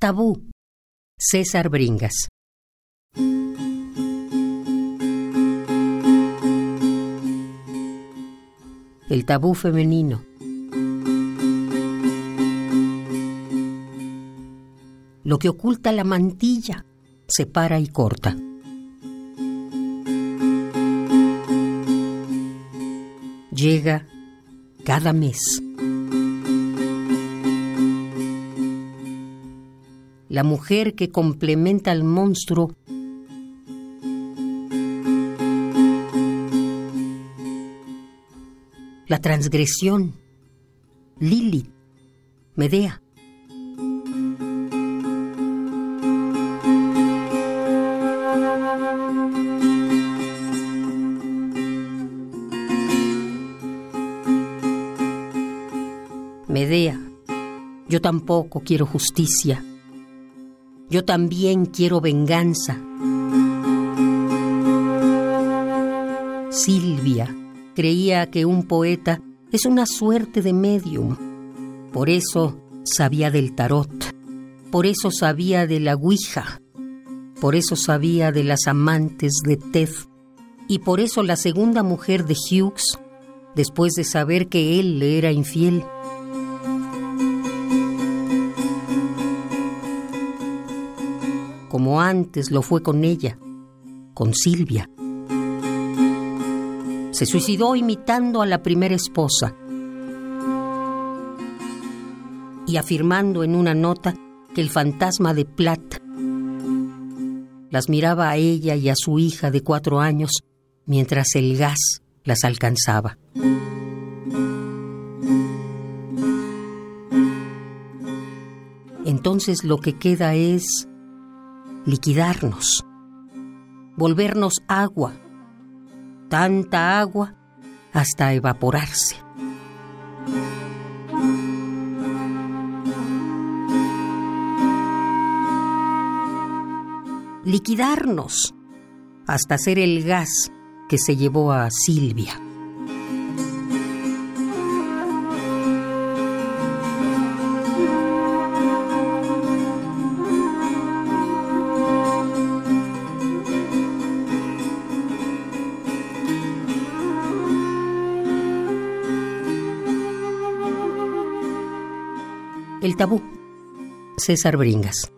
Tabú. César Bringas. El tabú femenino. Lo que oculta la mantilla separa y corta. Llega cada mes. La mujer que complementa al monstruo la transgresión, Lilith, Medea. Medea, yo tampoco quiero justicia. Yo también quiero venganza. Silvia creía que un poeta es una suerte de medium. Por eso sabía del tarot. Por eso sabía de la Ouija. Por eso sabía de las amantes de Ted. Y por eso la segunda mujer de Hughes, después de saber que él le era infiel, como antes lo fue con ella, con Silvia. Se suicidó imitando a la primera esposa y afirmando en una nota que el fantasma de Platt las miraba a ella y a su hija de cuatro años mientras el gas las alcanzaba. Entonces lo que queda es liquidarnos, volvernos agua, tanta agua hasta evaporarse. Liquidarnos hasta ser el gas que se llevó a Silvia. El tabú. César Bringas.